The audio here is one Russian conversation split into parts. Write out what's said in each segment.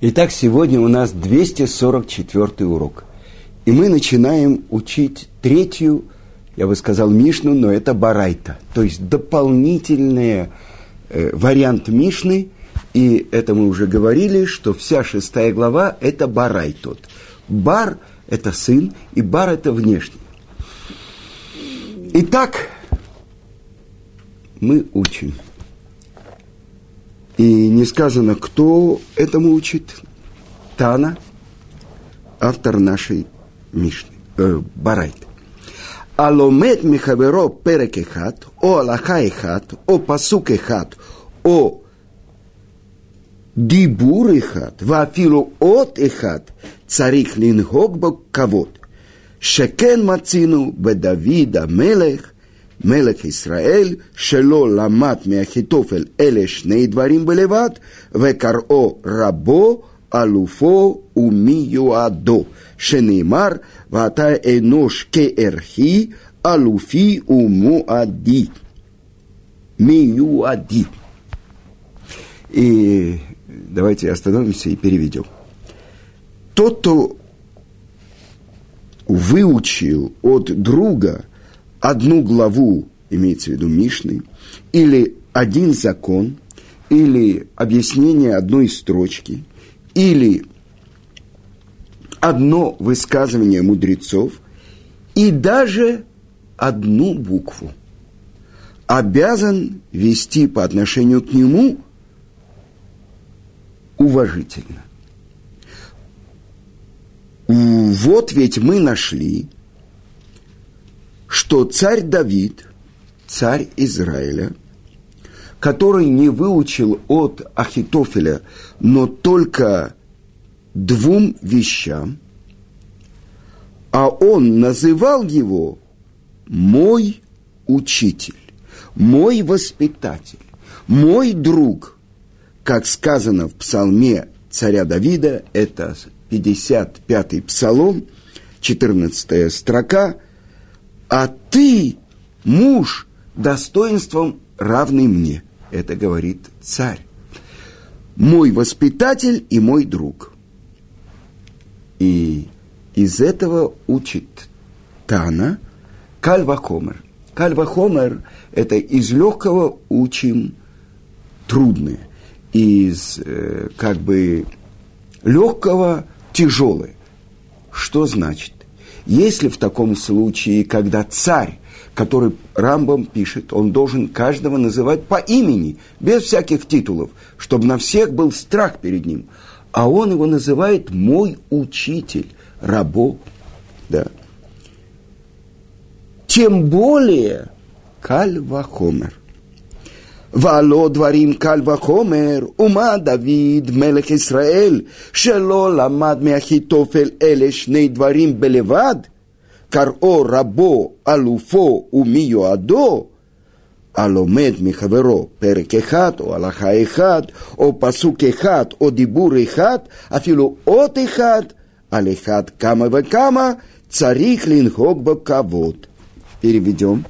Итак, сегодня у нас 244 урок. И мы начинаем учить третью, я бы сказал, Мишну, но это Барайта. То есть дополнительный э, вариант Мишны. И это мы уже говорили, что вся шестая глава – это Барайтот. Бар – это сын, и бар – это внешний. Итак, мы учим – и не сказано, кто этому учит. Тана, автор нашей Мишны, э, Барайт. Аломет Михаверо Перекехат, о Аллахаехат, о Пасукехат, о Дибур Эхат, Вафилу от Эхат, царих лингогбок кавод. Шекен Мацину, Бедавида Мелех, שכן מצינו בדוד המלך מלך ישראל, שלא למד מאחיתופל אלה שני דברים בלבד, וקראו רבו, אלופו ומיועדו, שנאמר, ואתה אנוש כערכי, אלופי ומועדי. מיועדי. И давайте остановимся и переведем. Тот, кто выучил от друга одну главу, имеется в виду Мишны, или один закон, или объяснение одной строчки, или одно высказывание мудрецов, и даже одну букву, обязан вести по отношению к нему уважительно. Вот ведь мы нашли, что царь Давид, царь Израиля, который не выучил от Ахитофеля, но только двум вещам, а он называл его мой учитель, мой воспитатель, мой друг, как сказано в псалме царя Давида, это 55-й псалом, 14 строка – а ты, муж, достоинством равный мне. Это говорит царь. Мой воспитатель и мой друг. И из этого учит Тана Кальвахомер. Кальвахомер – это из легкого учим трудное, из э, как бы легкого тяжелое. Что значит? Если в таком случае, когда царь, который Рамбам пишет, он должен каждого называть по имени, без всяких титулов, чтобы на всех был страх перед ним. А он его называет «мой учитель», «рабо». Да. Тем более Кальвахомер. ועלו דברים קל וחומר, ומה דוד מלך ישראל, שלא למד מאחיתופל אלה שני דברים בלבד? קראו רבו, אלופו ומיועדו, הלומד מחברו פרק אחד, או הלכה אחד, או פסוק אחד, או דיבור אחד, אפילו אות אחד, על אחד כמה וכמה, צריך לנהוג בכבוד. Переведем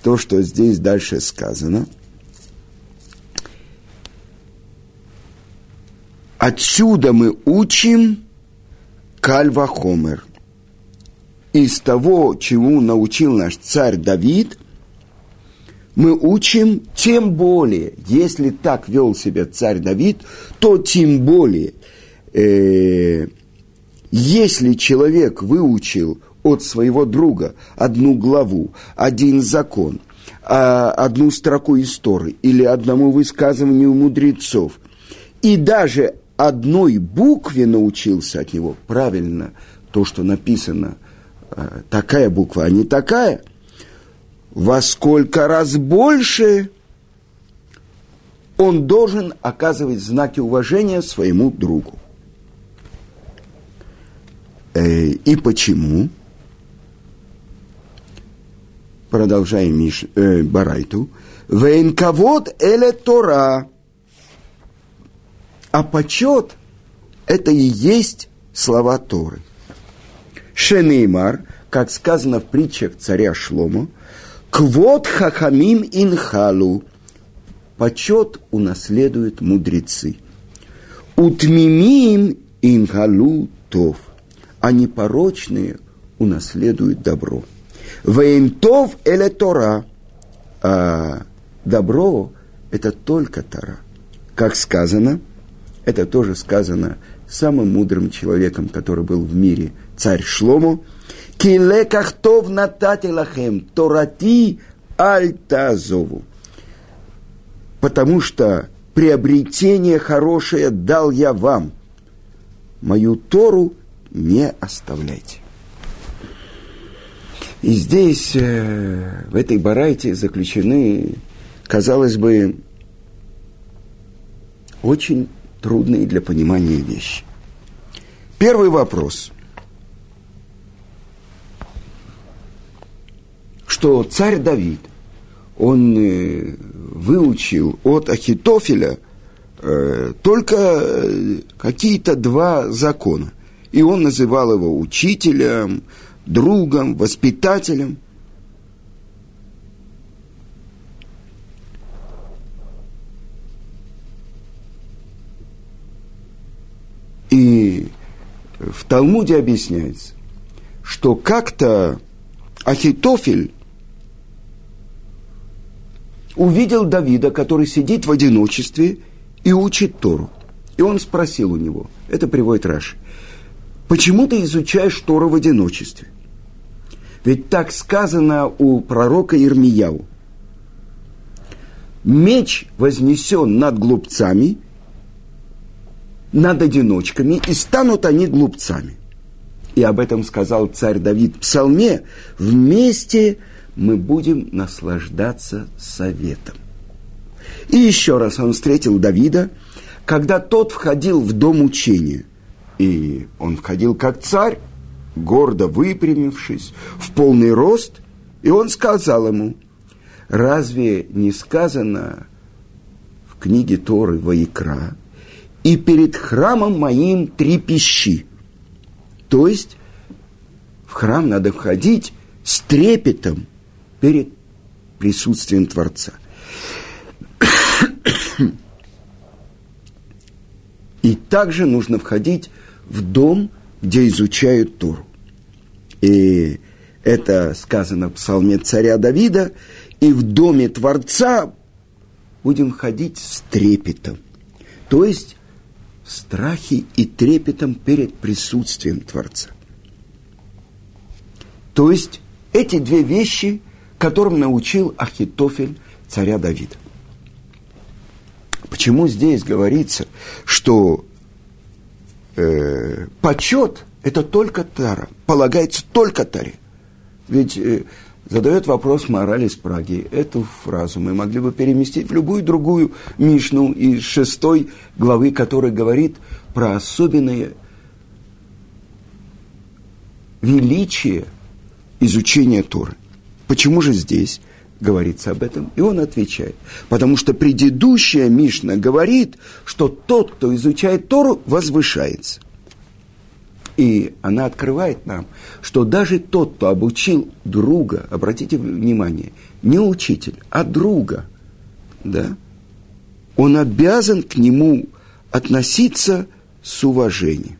то, что здесь дальше сказано – Отсюда мы учим Кальвахомер. Из того, чему научил наш царь Давид, мы учим тем более, если так вел себя царь Давид, то тем более, э, если человек выучил от своего друга одну главу, один закон, а, одну строку истории или одному высказыванию мудрецов, и даже одной букве научился от него, правильно, то, что написано, э, такая буква, а не такая, во сколько раз больше он должен оказывать знаки уважения своему другу. И почему? Продолжаем Миш, э, Барайту. Вейнковод эле Тора – а почет – это и есть слова Торы. Шенеймар, как сказано в притчах царя Шлома, «Квот хахамим инхалу» – почет унаследуют мудрецы. Утмимим ингалу тов, а непорочные унаследуют добро. Вейнтов эле Тора, а добро – это только Тора. Как сказано, это тоже сказано самым мудрым человеком, который был в мире, царь Шлому, «Килекахтов натати лахем, торати альтазову». Потому что приобретение хорошее дал я вам. Мою Тору не оставляйте. И здесь, э, в этой барайте, заключены, казалось бы, очень трудные для понимания вещи. Первый вопрос. Что царь Давид, он э, выучил от Ахитофеля э, только э, какие-то два закона. И он называл его учителем, другом, воспитателем. И в Талмуде объясняется, что как-то Ахитофель увидел Давида, который сидит в одиночестве и учит Тору. И он спросил у него, это приводит Раши, почему ты изучаешь Тору в одиночестве? Ведь так сказано у пророка Ирмияу. Меч вознесен над глупцами, над одиночками, и станут они глупцами. И об этом сказал царь Давид в псалме. Вместе мы будем наслаждаться советом. И еще раз он встретил Давида, когда тот входил в дом учения. И он входил как царь, гордо выпрямившись, в полный рост, и он сказал ему, разве не сказано в книге Торы Ваикра, и перед храмом моим три пищи. То есть в храм надо входить с трепетом перед присутствием Творца. И также нужно входить в дом, где изучают Тору. И это сказано в псалме царя Давида. И в доме Творца будем ходить с трепетом. То есть страхе и трепетом перед присутствием Творца. То есть эти две вещи, которым научил Ахитофель царя Давида. Почему здесь говорится, что э, почет – это только Тара, полагается только Таре? Ведь э, задает вопрос морали из Праги. Эту фразу мы могли бы переместить в любую другую Мишну из шестой главы, которая говорит про особенное величие изучения Торы. Почему же здесь говорится об этом? И он отвечает. Потому что предыдущая Мишна говорит, что тот, кто изучает Тору, возвышается. И она открывает нам, что даже тот, кто обучил друга, обратите внимание, не учитель, а друга, да, он обязан к нему относиться с уважением.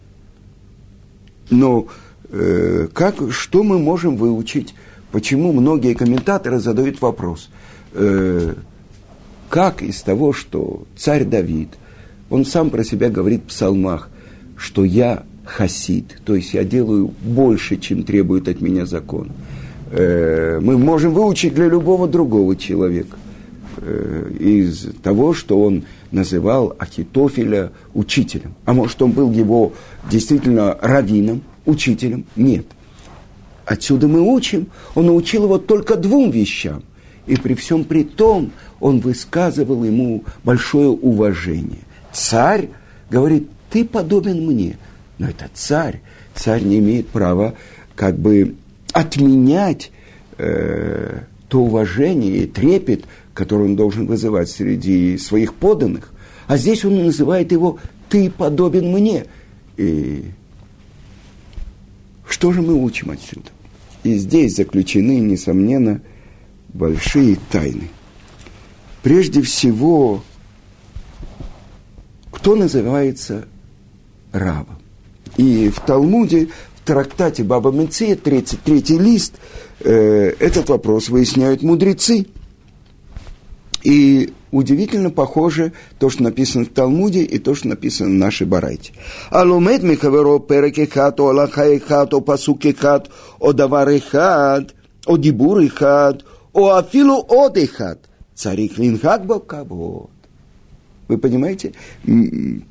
Но э, как, что мы можем выучить? Почему многие комментаторы задают вопрос, э, как из того, что царь Давид, он сам про себя говорит в псалмах, что я хасид, то есть я делаю больше, чем требует от меня закон. Э, мы можем выучить для любого другого человека э, из того, что он называл Ахитофеля учителем. А может, он был его действительно раввином, учителем? Нет. Отсюда мы учим, он научил его только двум вещам. И при всем при том он высказывал ему большое уважение. Царь говорит, ты подобен мне. Но это царь. Царь не имеет права как бы отменять э, то уважение и трепет, который он должен вызывать среди своих подданных. А здесь он называет его «ты подобен мне». И что же мы учим отсюда? И здесь заключены, несомненно, большие тайны. Прежде всего, кто называется рабом. И в Талмуде, в трактате Баба Меция, 33 лист, э, этот вопрос выясняют мудрецы. И удивительно похоже то, что написано в Талмуде, и то, что написано в нашей Барайте. Алумет михаверо переки хат, о алаха хат, о пасуки хат, о давары хат, о афилу оды хат. Царик линхак кабот. Вы понимаете?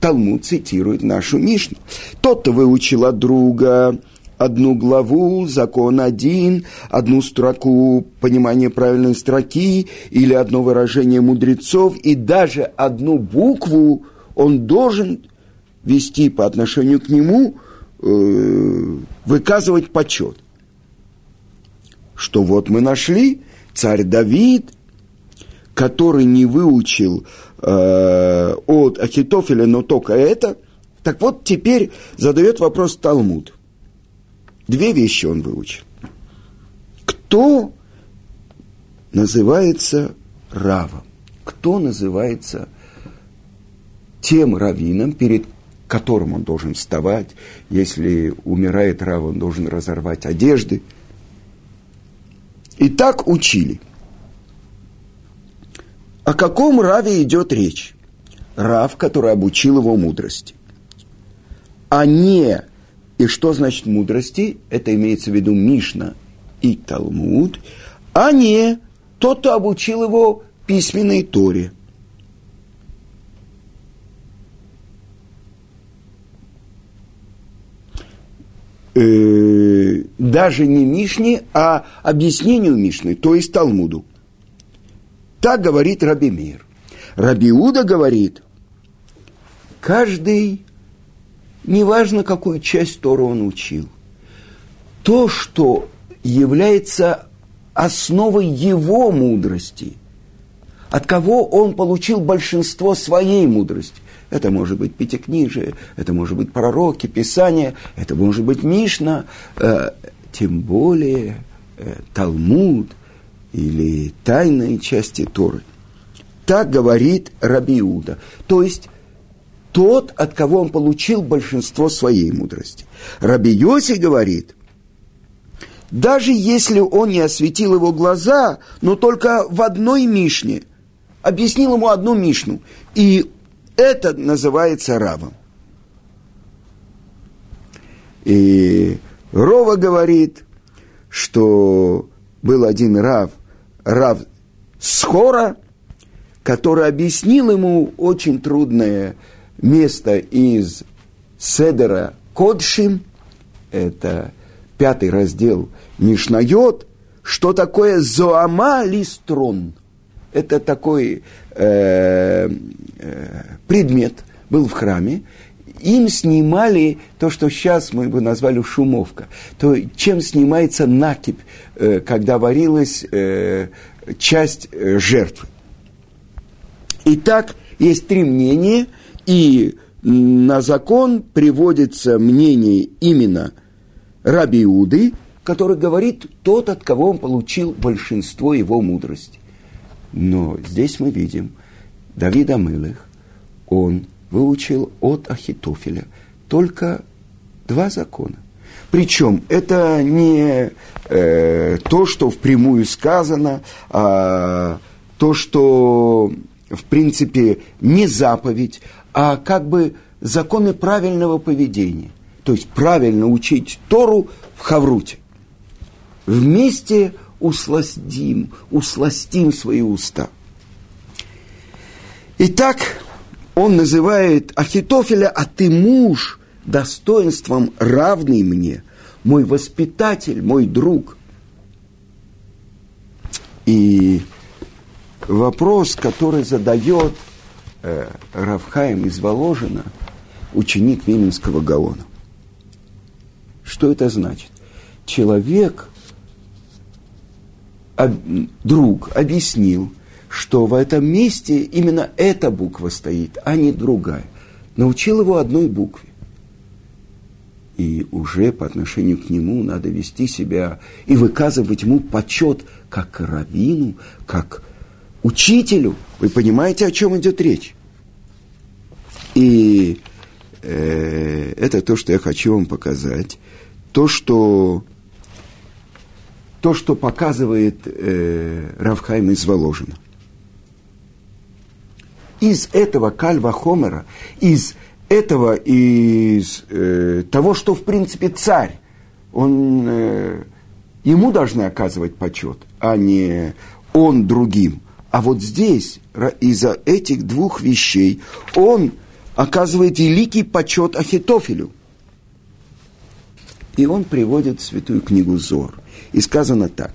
Талмуд цитирует нашу Мишну. Тот-то выучил от друга одну главу, закон один, одну строку понимания правильной строки или одно выражение мудрецов, и даже одну букву он должен вести по отношению к нему, э, выказывать почет. Что вот мы нашли, царь Давид, который не выучил э, от Ахитофеля, но только это. Так вот, теперь задает вопрос Талмуд. Две вещи он выучил. Кто называется равом? Кто называется тем раввином, перед которым он должен вставать, если умирает рав, он должен разорвать одежды. И так учили – о каком Раве идет речь? Рав, который обучил его мудрости. А не, и что значит мудрости? Это имеется в виду Мишна и Талмуд, а не тот, кто обучил его письменной Торе. Э, даже не Мишне, а объяснению Мишны, то есть Талмуду. Так говорит Раби Мир. Рабиуда говорит, каждый, неважно какую часть Тора он учил, то, что является основой его мудрости, от кого он получил большинство своей мудрости. Это может быть пятикнижие, это может быть пророки, писания, это может быть Мишна, э, тем более э, Талмуд – или тайные части Торы. Так говорит Рабиуда. То есть тот, от кого он получил большинство своей мудрости. Раби Йоси говорит, даже если он не осветил его глаза, но только в одной Мишне, объяснил ему одну Мишну, и это называется равом. И Рова говорит, что был один рав – Рав Схора, который объяснил ему очень трудное место из Седера Кодшим, это пятый раздел Мишнайот, что такое Зоама Листрон. Это такой э, э, предмет был в храме, им снимали то, что сейчас мы бы назвали шумовка. То, чем снимается накипь, э, когда варилась э, часть э, жертвы. Итак, есть три мнения, и на закон приводится мнение именно Раби Иуды, который говорит тот, от кого он получил большинство его мудрости. Но здесь мы видим Давида Мылых, он выучил от Ахитофеля только два закона. Причем это не э, то, что впрямую сказано, а то, что в принципе не заповедь, а как бы законы правильного поведения. То есть правильно учить Тору в Хавруте. Вместе усластим, усластим свои уста. Итак, он называет Ахитофеля, а ты муж, достоинством равный мне, мой воспитатель, мой друг. И вопрос, который задает э, Равхаем из Воложина, ученик Вименского Гаона. Что это значит? Человек, об, друг, объяснил – что в этом месте именно эта буква стоит, а не другая. Научил его одной букве. И уже по отношению к нему надо вести себя и выказывать ему почет как раввину, как учителю. Вы понимаете, о чем идет речь? И э, это то, что я хочу вам показать. То, что, то, что показывает э, Равхайм из Воложина. Из этого кальва Хомера, из этого, из э, того, что в принципе царь, он, э, ему должны оказывать почет, а не он другим. А вот здесь, из-за этих двух вещей, он оказывает великий почет Ахитофелю. И он приводит святую книгу Зор. И сказано так,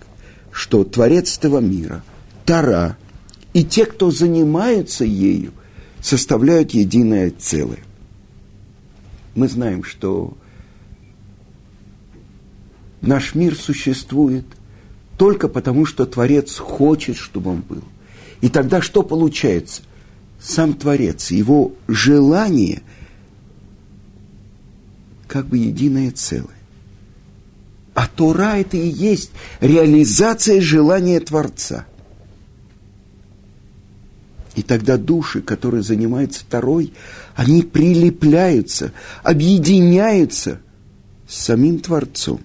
что Творец этого мира, Тара и те, кто занимаются ею, составляют единое целое. Мы знаем, что наш мир существует только потому, что Творец хочет, чтобы он был. И тогда что получается? Сам Творец, его желание как бы единое целое. А Тора это и есть реализация желания Творца. И тогда души, которые занимаются второй, они прилепляются, объединяются с самим Творцом.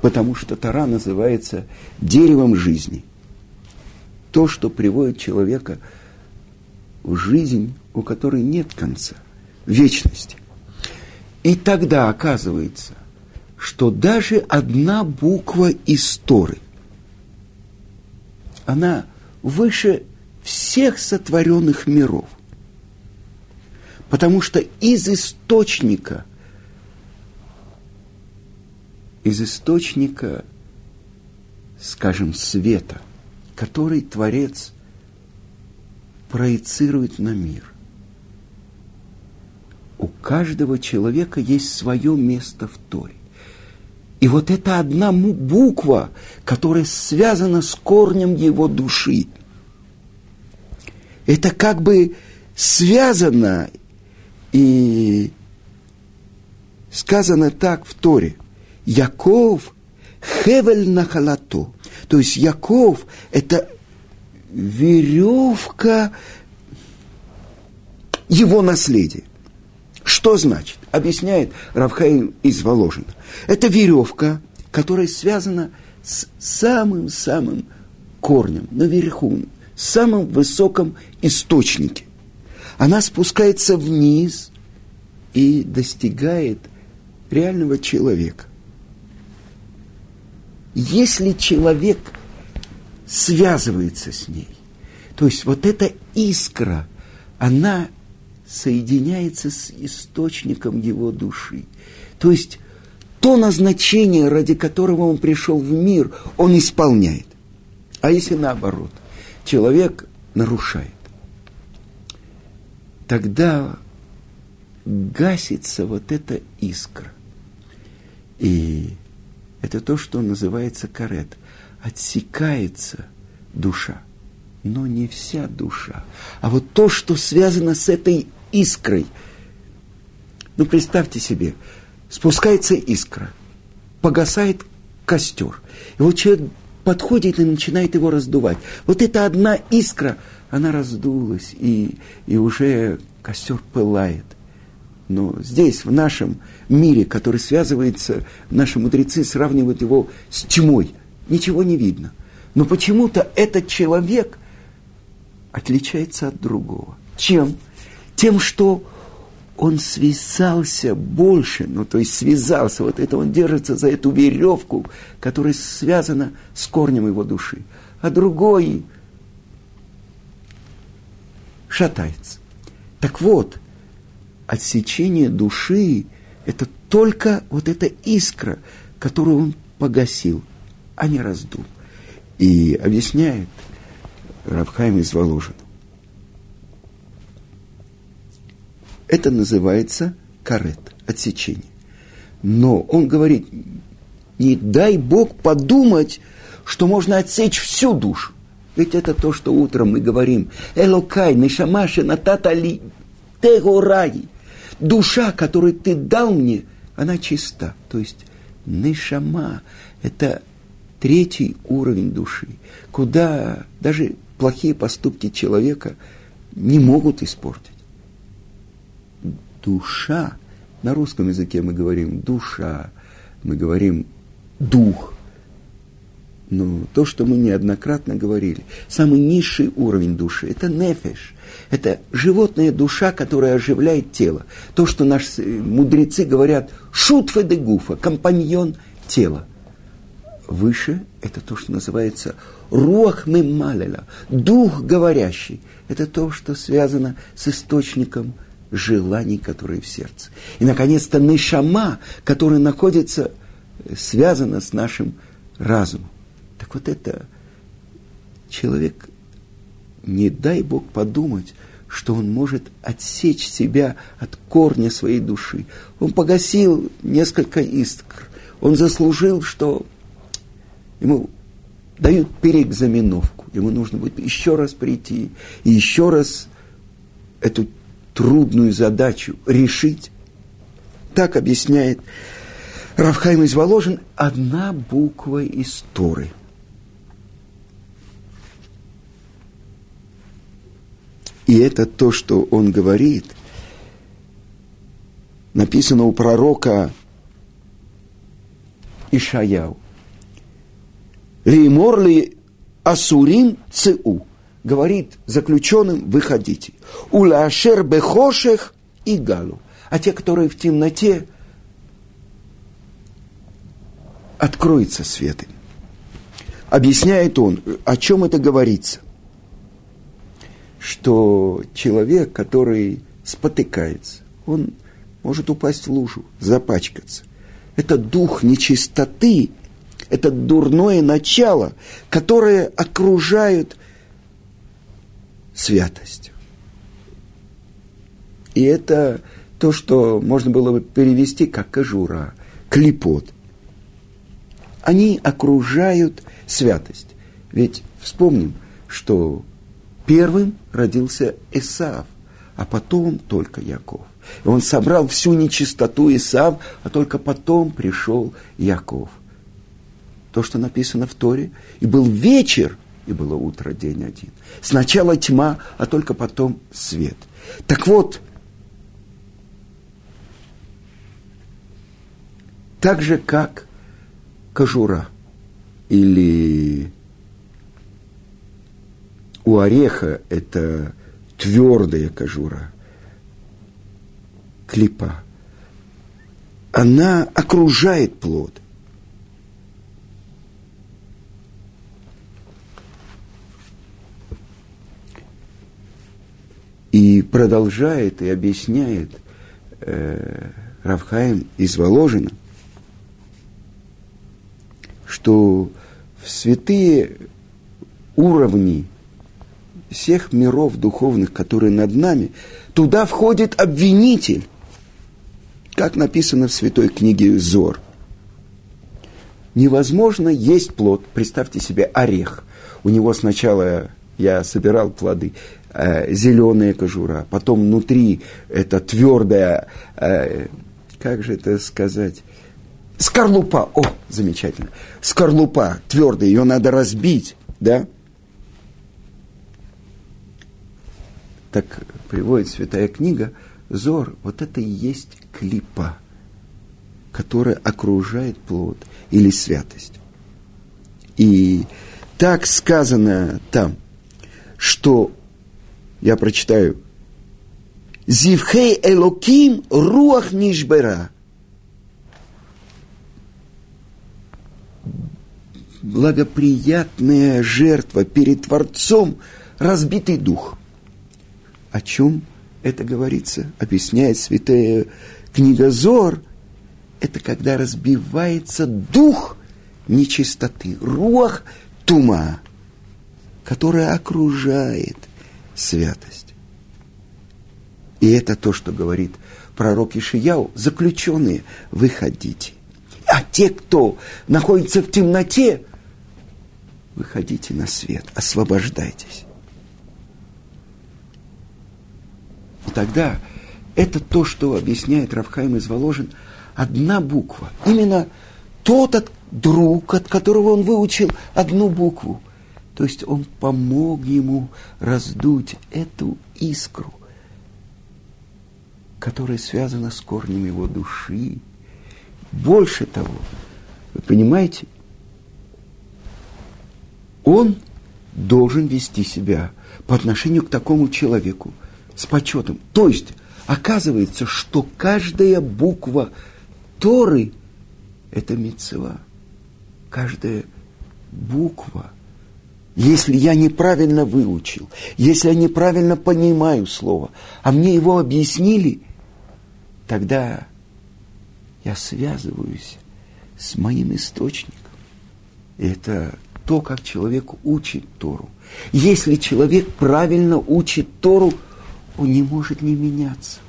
Потому что Тора называется деревом жизни. То, что приводит человека в жизнь, у которой нет конца, вечности. И тогда оказывается, что даже одна буква истории, она выше всех сотворенных миров. Потому что из источника, из источника, скажем, света, который Творец проецирует на мир, у каждого человека есть свое место в Торе. И вот это одна буква, которая связана с корнем его души. Это как бы связано и сказано так в Торе. Яков хевель нахалато. То есть Яков – это веревка его наследия. Что значит? Объясняет Равхаим из Воложина. Это веревка, которая связана с самым-самым корнем, наверху, самым высоком источнике. Она спускается вниз и достигает реального человека. Если человек связывается с ней, то есть вот эта искра, она соединяется с источником его души. То есть то назначение, ради которого он пришел в мир, он исполняет. А если наоборот, человек нарушает, тогда гасится вот эта искра. И это то, что называется карет. Отсекается душа. Но не вся душа. А вот то, что связано с этой искрой. Ну, представьте себе, спускается искра, погасает костер. И вот человек подходит и начинает его раздувать. Вот эта одна искра, она раздулась, и, и уже костер пылает. Но здесь, в нашем мире, который связывается, наши мудрецы сравнивают его с тьмой. Ничего не видно. Но почему-то этот человек отличается от другого. Чем? Тем, что он связался больше, ну то есть связался, вот это он держится за эту веревку, которая связана с корнем его души, а другой шатается. Так вот, отсечение души – это только вот эта искра, которую он погасил, а не раздул. И объясняет Равхайм из Воложина. Это называется карет, отсечение. Но он говорит, не дай Бог подумать, что можно отсечь всю душу. Ведь это то, что утром мы говорим. Элокай, нешамаши, нататали, тегораи. Душа, которую ты дал мне, она чиста. То есть нешама – это третий уровень души, куда даже плохие поступки человека не могут испортить. Душа, на русском языке мы говорим душа, мы говорим дух. Но то, что мы неоднократно говорили, самый низший уровень души – это нефеш, это животная душа, которая оживляет тело. То, что наши мудрецы говорят «шутфе де гуфа», компаньон тела. Выше – это то, что называется руах мемалеля, дух говорящий. Это то, что связано с источником желаний, которые в сердце. И, наконец-то, нишама, который находится, связано с нашим разумом. Так вот это человек не дай Бог подумать, что он может отсечь себя от корня своей души. Он погасил несколько искр. Он заслужил, что ему дают переэкзаменовку. Ему нужно будет еще раз прийти и еще раз эту трудную задачу решить. Так объясняет Равхайм из Воложин одна буква из Торы – И это то, что он говорит, написано у пророка Ишаяу. Римор ли асурим цеу. Говорит заключенным, выходите. Улашер бехошех и галу. А те, которые в темноте, откроется свет им. Объясняет он, о чем это говорится – что человек, который спотыкается, он может упасть в лужу, запачкаться. Это дух нечистоты, это дурное начало, которое окружает святость. И это то, что можно было бы перевести как кожура, клепот. Они окружают святость. Ведь вспомним, что Первым родился Исав, а потом только Яков. И он собрал всю нечистоту Исав, а только потом пришел Яков. То, что написано в Торе. И был вечер, и было утро, день один. Сначала тьма, а только потом свет. Так вот, так же, как кожура или у ореха это твердая кожура, клипа. Она окружает плод. И продолжает и объясняет э, Равхаим из Воложина, что в святые уровни всех миров духовных, которые над нами, туда входит обвинитель, как написано в святой книге Зор. Невозможно есть плод, представьте себе орех. У него сначала я собирал плоды, э, зеленая кожура, потом внутри это твердая, э, как же это сказать, скорлупа, о, замечательно, скорлупа твердая, ее надо разбить, да, так приводит святая книга, Зор, вот это и есть клипа, которая окружает плод или святость. И так сказано там, что, я прочитаю, Зивхей Элоким Руах Нишбера. Благоприятная жертва перед Творцом, разбитый дух – о чем это говорится, объясняет святая книга Зор, это когда разбивается дух нечистоты, рух тума, которая окружает святость. И это то, что говорит пророк Ишияу, заключенные, выходите. А те, кто находится в темноте, выходите на свет, освобождайтесь. И тогда это то, что объясняет Равхайм из Воложин, одна буква. Именно тот, друг, от которого он выучил одну букву. То есть он помог ему раздуть эту искру, которая связана с корнем его души. Больше того, вы понимаете, он должен вести себя по отношению к такому человеку с почетом. То есть, оказывается, что каждая буква Торы – это мецва. Каждая буква. Если я неправильно выучил, если я неправильно понимаю слово, а мне его объяснили, тогда я связываюсь с моим источником. И это то, как человек учит Тору. Если человек правильно учит Тору, он не может не меняться.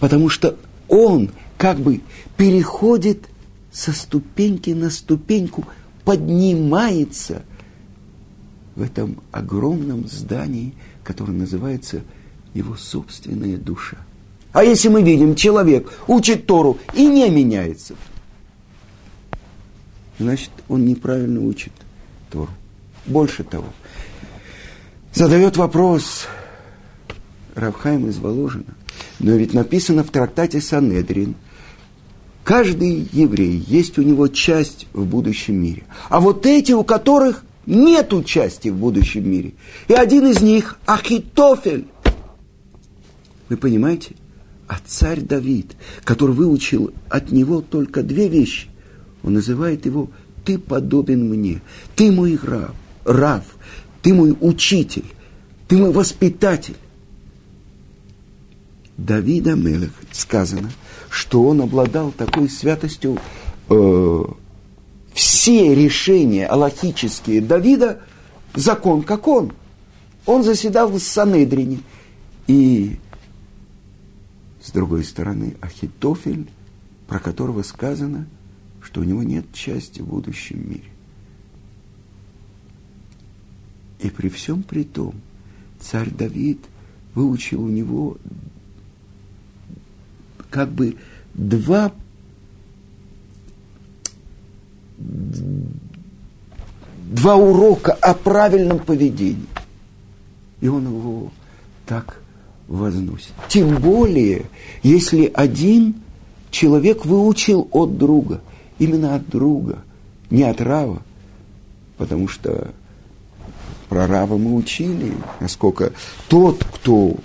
Потому что он как бы переходит со ступеньки на ступеньку, поднимается в этом огромном здании, которое называется его собственная душа. А если мы видим, человек учит Тору и не меняется, значит, он неправильно учит Тору. Больше того, задает вопрос Равхайм из Воложина, но ведь написано в трактате Санедрин, каждый еврей есть у него часть в будущем мире. А вот эти, у которых нет части в будущем мире. И один из них Ахитофель. Вы понимаете? А царь Давид, который выучил от него только две вещи, он называет его «ты подобен мне, ты мой раб, рав, ты мой учитель, ты мой воспитатель». Давида Мелех сказано, что он обладал такой святостью, э, все решения аллахические Давида, закон как он. Он заседал в Санедрине. И с другой стороны, Ахитофель, про которого сказано, что у него нет части в будущем мире. И при всем при том, царь Давид выучил у него как бы два два урока о правильном поведении. И он его так возносит. Тем более, если один человек выучил от друга, именно от друга, не от Рава, потому что про Рава мы учили, насколько тот, кто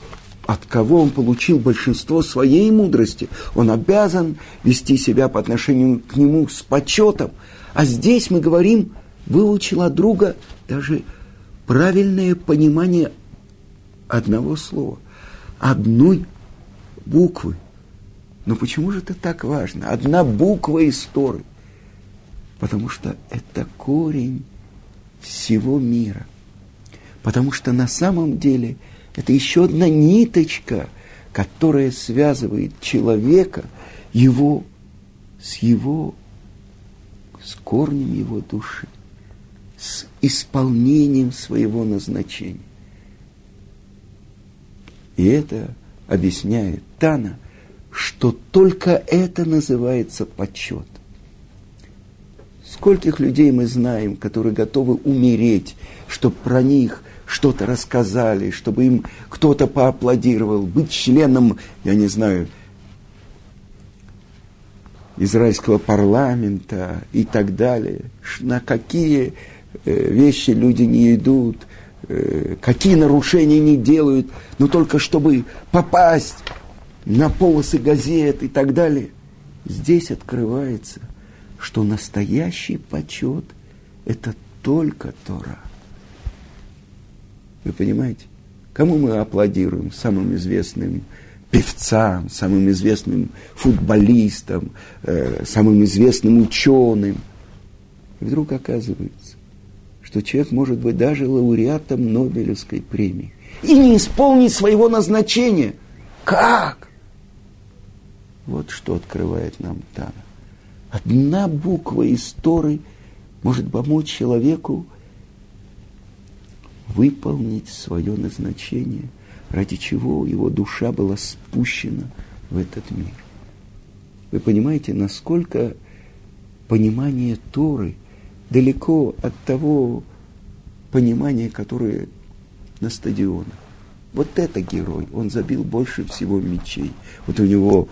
от кого он получил большинство своей мудрости, он обязан вести себя по отношению к нему с почетом. А здесь мы говорим, выучил от друга даже правильное понимание одного слова одной буквы. Но почему же это так важно? Одна буква истории. Потому что это корень всего мира. Потому что на самом деле это еще одна ниточка, которая связывает человека, его с его, с корнем его души, с исполнением своего назначения. И это объясняет Тана, что только это называется почет. Скольких людей мы знаем, которые готовы умереть, чтобы про них что-то рассказали, чтобы им кто-то поаплодировал, быть членом, я не знаю, израильского парламента и так далее. На какие э, вещи люди не идут, Э, какие нарушения не делают, но только чтобы попасть на полосы газет и так далее. Здесь открывается, что настоящий почет – это только Тора. Вы понимаете? Кому мы аплодируем? Самым известным певцам, самым известным футболистам, э, самым известным ученым. И вдруг оказывается, что человек может быть даже лауреатом Нобелевской премии и не исполнить своего назначения. Как? Вот что открывает нам Тана. Одна буква из Торы может помочь человеку выполнить свое назначение, ради чего его душа была спущена в этот мир. Вы понимаете, насколько понимание Торы далеко от того понимания, которое на стадионах. Вот это герой. Он забил больше всего мечей. Вот у него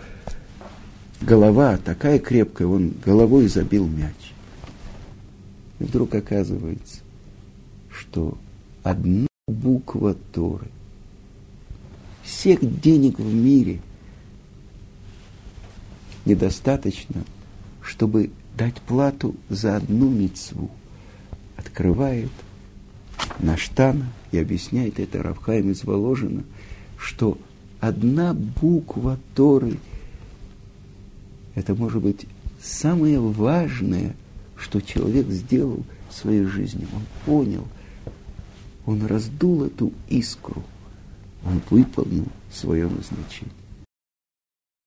голова такая крепкая, он головой забил мяч. И вдруг оказывается, что одна буква Торы всех денег в мире недостаточно, чтобы дать плату за одну мецву. Открывает Наштана и объясняет это Равхайм из Воложина, что одна буква Торы – это может быть самое важное, что человек сделал в своей жизни. Он понял, он раздул эту искру, он выполнил свое назначение.